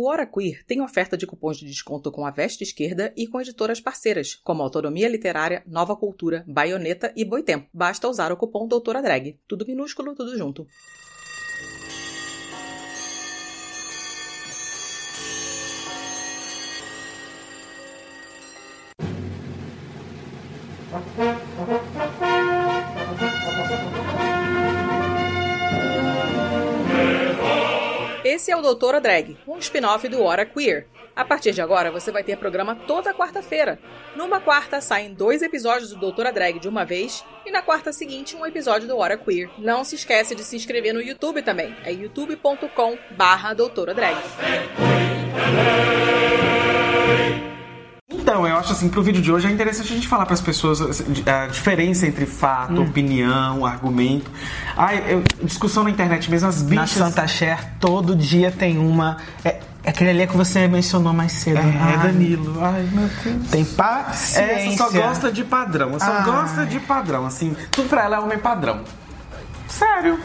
O Hora Queer tem oferta de cupons de desconto com a Veste Esquerda e com editoras parceiras, como Autonomia Literária, Nova Cultura, Baioneta e Boitempo. Basta usar o cupom Doutora Drag. Tudo minúsculo, tudo junto. Esse é o Doutora Drag, um spin-off do Hora Queer. A partir de agora, você vai ter programa toda quarta-feira. Numa quarta, saem dois episódios do Doutora Drag de uma vez, e na quarta seguinte, um episódio do Hora Queer. Não se esquece de se inscrever no YouTube também. É youtube.com barra Doutora Drag. Então, eu acho assim, pro vídeo de hoje é interessante a gente falar para as pessoas assim, a diferença entre fato, Hum. opinião, argumento. Ai, eu- discussão na internet mesmo, as Na bichas. Santa Cher, todo dia tem uma. É, é aquele ali que você mencionou mais cedo. É, Ai, Danilo. Ai, meu Deus. Tem paciência. Essa só gosta de padrão, só Ai. gosta de padrão, assim. Tudo pra ela é homem padrão. Sério.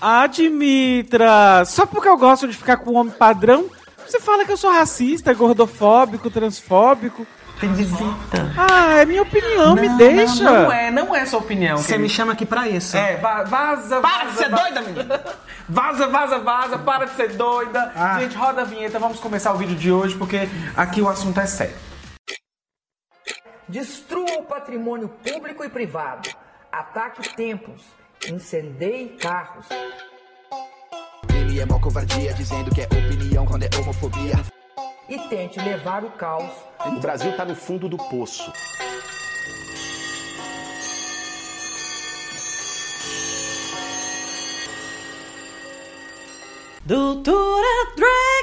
Admitra! Só porque eu gosto de ficar com o homem padrão, você fala que eu sou racista, gordofóbico, transfóbico. Tem visita. Ah, é minha opinião, me deixa. Não, não é, não é sua opinião. Você me chama aqui pra isso. É, va- vaza, Para vaza, de ser vaza. doida, menina! Vaza, vaza, vaza, para de ser doida. Ah. Gente, roda a vinheta, vamos começar o vídeo de hoje, porque aqui o assunto é sério. Destrua o patrimônio público e privado. Ataque templos. Incendeie carros. Ele é mó covardia, dizendo que é opinião quando é homofobia. E tente levar o caos. O Brasil está no fundo do poço. Doutora Drag!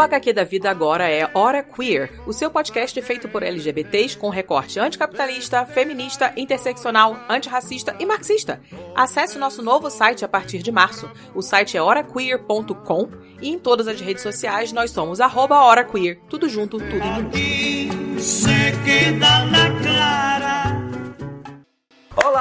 O HQ da vida agora é Hora Queer, o seu podcast feito por LGBTs com recorte anticapitalista, feminista, interseccional, antirracista e marxista. Acesse o nosso novo site a partir de março. O site é horaqueer.com e em todas as redes sociais nós somos arroba. Tudo junto, tudo em minúsculo.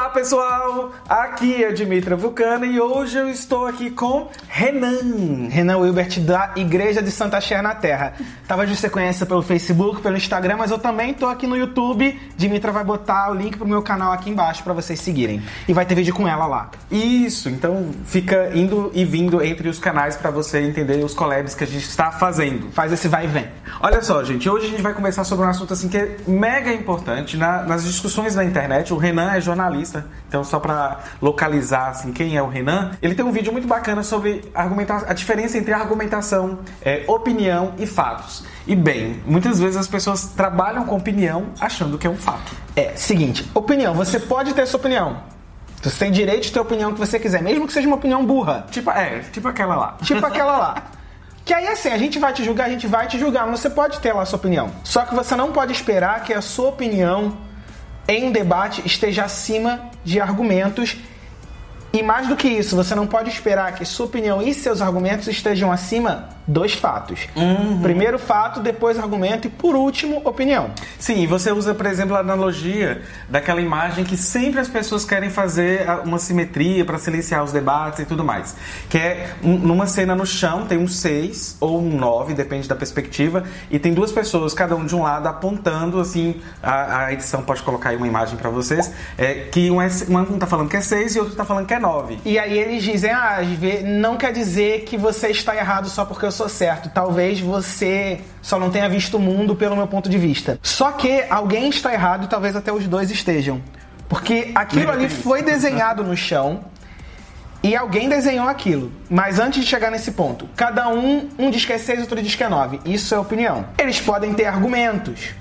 Olá, pessoal! Aqui é Dimitra Vulcana e hoje eu estou aqui com Renan. Renan Wilbert da Igreja de Santa Cher na Terra. Talvez você conheça pelo Facebook, pelo Instagram, mas eu também tô aqui no YouTube. Dimitra vai botar o link pro meu canal aqui embaixo pra vocês seguirem. E vai ter vídeo com ela lá. Isso, então fica indo e vindo entre os canais para você entender os collabs que a gente está fazendo. Faz esse vai e vem. Olha só, gente, hoje a gente vai conversar sobre um assunto assim que é mega importante na- nas discussões na internet. O Renan é jornalista, então só para localizar assim quem é o Renan, ele tem um vídeo muito bacana sobre argumenta- a diferença entre argumentação, é, opinião e fatos. E bem, muitas vezes as pessoas trabalham com opinião achando que é um fato. É, seguinte, opinião. Você pode ter sua opinião. Você tem direito de ter a opinião que você quiser, mesmo que seja uma opinião burra. Tipo, é, tipo aquela lá. Tipo aquela lá. Que aí assim, a gente vai te julgar, a gente vai te julgar, mas você pode ter lá a sua opinião. Só que você não pode esperar que a sua opinião em um debate esteja acima de argumentos. E mais do que isso, você não pode esperar que sua opinião e seus argumentos estejam acima dos fatos. Primeiro fato, depois argumento e por último, opinião. Sim, e você usa, por exemplo, a analogia daquela imagem que sempre as pessoas querem fazer uma simetria para silenciar os debates e tudo mais. Que é um- numa cena no chão, tem um 6 ou um 9, depende da perspectiva, e tem duas pessoas, cada um de um lado, apontando assim. A, a edição pode colocar aí uma imagem para vocês, é, que um, é, um tá falando que é 6 e outro tá falando que é 9. E aí eles dizem, ah, não quer dizer que você está errado só porque eu sou certo. Talvez você só não tenha visto o mundo pelo meu ponto de vista. Só que alguém está errado e talvez até os dois estejam. Porque aquilo ali foi desenhado no chão e alguém desenhou aquilo. Mas antes de chegar nesse ponto, cada um, um diz que é 6, outro diz que é 9. Isso é opinião. Eles podem ter argumentos.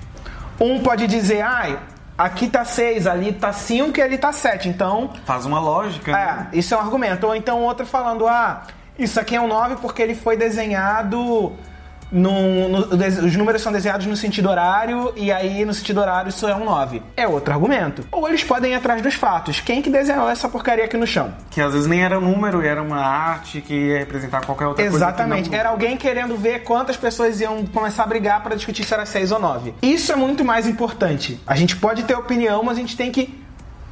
Um pode dizer, ah, aqui tá 6, ali tá 5 e ali tá 7. Então, Faz uma lógica. né? é, isso é um argumento. Ou então outro falando, ah, isso aqui é um 9 porque ele foi desenhado no- os números são desenhados no sentido horário e aí no sentido horário isso é um 9. É outro argumento. Ou eles podem ir atrás dos fatos. Quem que desenhou essa porcaria aqui no chão? Que às vezes nem era um número, era uma arte que ia representar qualquer outra Exatamente. coisa. não- Era alguém querendo ver quantas pessoas iam começar a brigar para discutir se era 6 ou 9. Isso é muito mais importante. A gente pode ter opinião, mas a gente tem que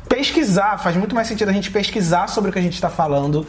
pesquisar. Faz muito mais sentido a gente pesquisar sobre o que a gente está falando,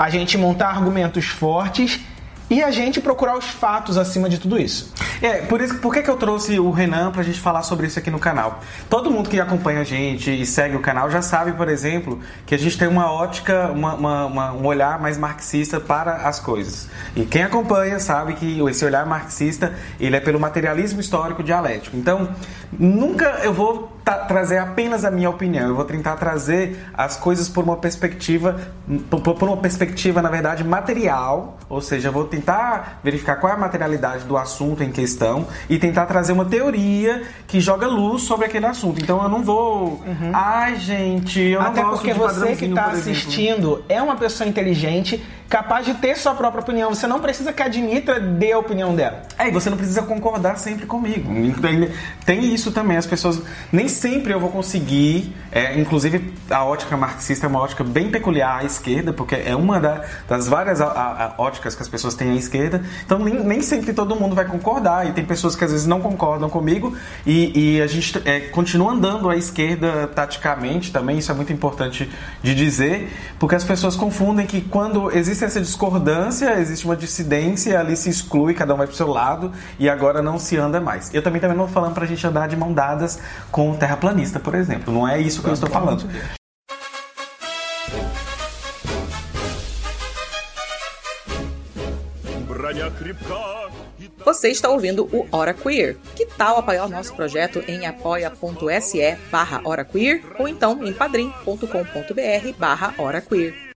a gente montar argumentos fortes e a gente procurar os fatos acima de tudo isso. É, por isso, por que, que eu trouxe o Renan pra gente falar sobre isso aqui no canal? Todo mundo que acompanha a gente e segue o canal já sabe, por exemplo, que a gente tem uma ótica, uma- uma- uma- um olhar mais marxista para as coisas. E quem acompanha sabe que esse olhar marxista, ele é pelo materialismo histórico dialético. Então, nunca eu vou trazer apenas a minha opinião, eu vou tentar trazer as coisas por uma perspectiva, por, uma perspectiva, na verdade, material, ou seja, eu vou tentar verificar qual é a materialidade do assunto em questão e tentar trazer uma teoria que joga luz sobre aquele assunto. Então eu não vou. Ai, gente, eu Uhum. Até não gosto porque de você que está assistindo é uma pessoa inteligente, capaz de ter sua própria opinião. Você não precisa que a Dimitra dê a opinião dela. É, e você não precisa concordar sempre comigo. Tem, tem isso também, as pessoas. Nem sempre eu vou conseguir. é, inclusive, a ótica marxista é uma ótica bem peculiar à esquerda, porque é uma da- das várias a- a óticas que as pessoas têm à esquerda. Então, nem, nem sempre todo mundo vai concordar. E tem pessoas que às vezes não concordam comigo. E, e a gente é, continua andando à esquerda taticamente também. Isso é muito importante de dizer, porque as pessoas confundem que quando existe essa discordância, existe uma dissidência, ali se exclui, cada um vai pro seu lado e agora não se anda mais. Eu também também não tô falando pra gente andar de mão dadas com o terraplanista, por exemplo. Não é isso que eu estou falando. Você está ouvindo o Hora Queer. Que tal apoiar o nosso projeto em apoia.se barra Hora Queer ou então em padrim.com.br barra Hora Queer.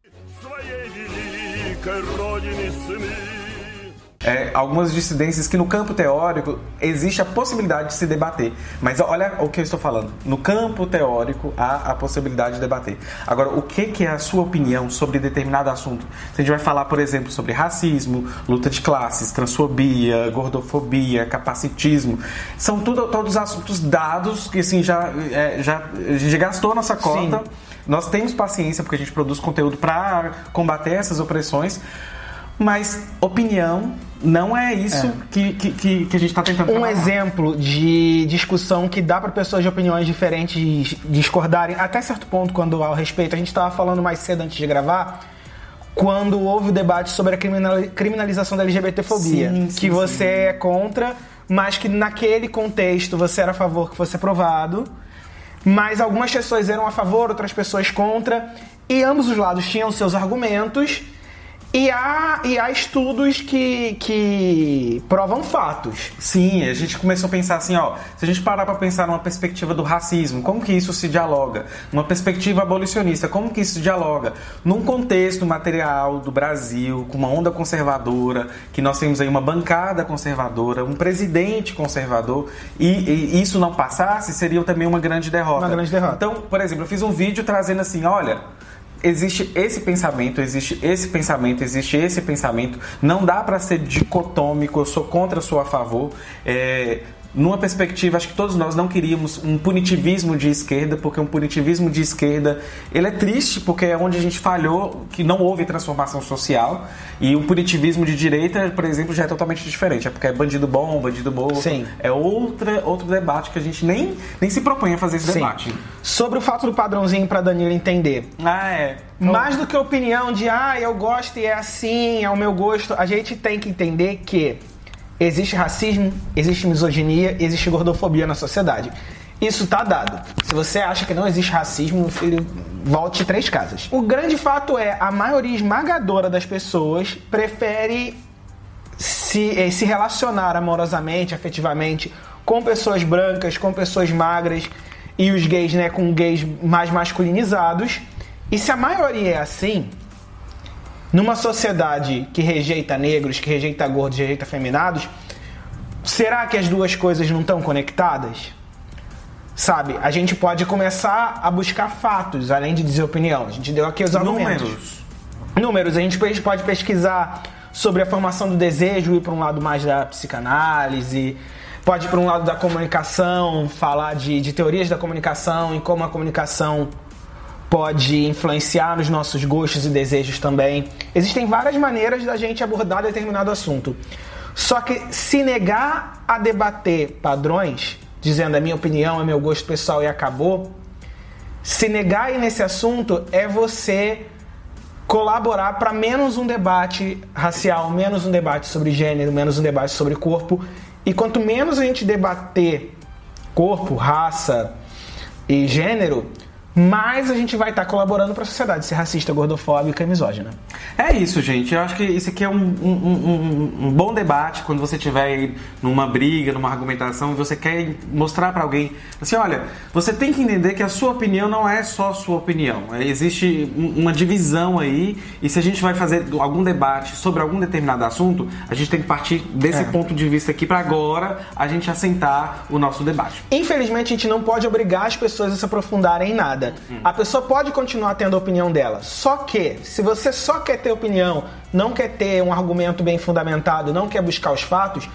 É, algumas dissidências que no campo teórico existe a possibilidade de se debater. Mas olha o que eu estou falando. No campo teórico há a possibilidade de debater. Agora, o que, que é a sua opinião sobre determinado assunto? Se a gente vai falar, por exemplo, sobre racismo, luta de classes, transfobia, gordofobia, capacitismo, são tudo, todos assuntos dados que assim, já, é, já, a gente gastou a nossa cota. Sim. Nós temos paciência porque a gente produz conteúdo para combater essas opressões. Mas opinião não é isso Que, que, que, que a gente está tentando Um exemplo de discussão que dá para pessoas de opiniões diferentes discordarem, até certo ponto, quando ao respeito, a gente estava falando mais cedo antes de gravar, quando houve o debate sobre a criminal- criminalização da LGBTfobia, Sim, sim, que você é contra, mas que naquele contexto você era a favor que fosse aprovado, mas algumas pessoas eram a favor, outras pessoas contra, e ambos os lados tinham seus argumentos. E há, e há estudos que, que provam fatos. Sim, a gente começou a pensar assim, ó, se a gente parar para pensar numa perspectiva do racismo, como que isso se dialoga? Uma perspectiva abolicionista, como que isso se dialoga? Num contexto material do Brasil, com uma onda conservadora, que nós temos aí uma bancada conservadora, um presidente conservador, e, e isso não passasse, seria também uma grande derrota. Uma grande derrota. Então, por exemplo, eu fiz um vídeo trazendo assim, olha, existe esse pensamento, existe esse pensamento, existe esse pensamento. Não dá para ser dicotômico, eu sou contra, eu sou a favor. É, numa perspectiva, acho que todos nós não queríamos um punitivismo de esquerda, porque um punitivismo de esquerda, ele é triste porque é onde a gente falhou, que não houve transformação social, e o punitivismo de direita, por exemplo, já é totalmente diferente, é porque é bandido bom, bandido morto. Sim. É outra, outro debate que a gente nem, nem se propõe a fazer esse Sim. debate. Sobre o fato do padrãozinho para Danilo entender. Ah, é. Mais do que a opinião de, ah, eu gosto e é assim, é o meu gosto, a gente tem que entender que existe racismo, existe misoginia, existe gordofobia na sociedade. Isso tá dado. Se você acha que não existe racismo, filho, volte três casas. O grande fato é, a maioria esmagadora das pessoas prefere se, eh, se relacionar amorosamente, afetivamente, com pessoas brancas, com pessoas magras e os gays, né, com gays mais masculinizados. E se a maioria é assim, numa sociedade que rejeita negros, que rejeita gordos, rejeita feminados, será que as duas coisas não estão conectadas? Sabe, a gente pode começar a buscar fatos, além de dizer opinião. A gente deu aqui os argumentos. Números. Números, a gente pode pesquisar sobre a formação do desejo, ir para um lado mais da psicanálise, pode ir para um lado da comunicação, falar de, de teorias da comunicação e como a comunicação pode influenciar nos nossos gostos e desejos também. Existem várias maneiras da gente abordar determinado assunto. Só que se negar a debater padrões, dizendo a minha opinião, é meu gosto pessoal e acabou, se negar aí nesse assunto é você colaborar para menos um debate racial, menos um debate sobre gênero, menos um debate sobre corpo. E quanto menos a gente debater corpo, raça e gênero, mais a gente vai estar colaborando para a sociedade ser racista, gordofóbica e misógina. É isso, gente. Eu acho que isso aqui é um, um, um, um bom debate quando você estiver numa briga, numa argumentação, e você quer mostrar para alguém assim, olha, você tem que entender que a sua opinião não é só a sua opinião. É, existe uma divisão aí, e se a gente vai fazer algum debate sobre algum determinado assunto, a gente tem que partir desse É. ponto de vista aqui para agora a gente assentar o nosso debate. Infelizmente, a gente não pode obrigar as pessoas a se aprofundarem em nada. A pessoa pode continuar tendo a opinião dela. Só que, se você só quer ter opinião, não quer ter um argumento bem fundamentado, não quer buscar os fatos,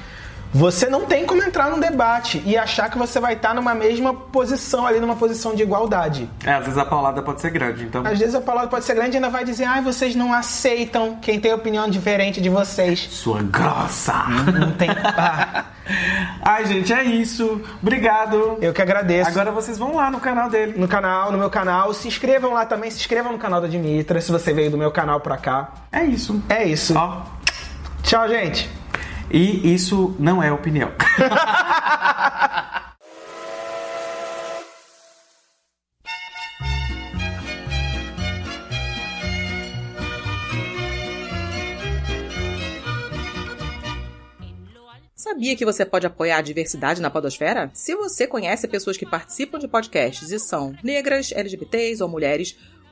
você não tem como entrar num debate e achar que você vai estar numa mesma posição ali, numa posição de igualdade. É, às vezes a paulada pode ser grande, então. Às vezes a palavra pode ser grande e ainda vai dizer, ai, vocês não aceitam quem tem opinião diferente de vocês. Sua grossa! Não tem. Ah, Ai, gente, é isso. Obrigado. eu que agradeço. Agora vocês vão lá no canal dele. no canal, no meu canal. Se inscrevam lá também, se inscrevam no canal da Dimitra, se você veio do meu canal pra cá. É isso. É isso. Ó. Tchau, gente. E isso não é opinião. Sabia que você pode apoiar a diversidade na podosfera? Se você conhece pessoas que participam de podcasts e são negras, LGBTs ou mulheres,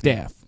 Staff.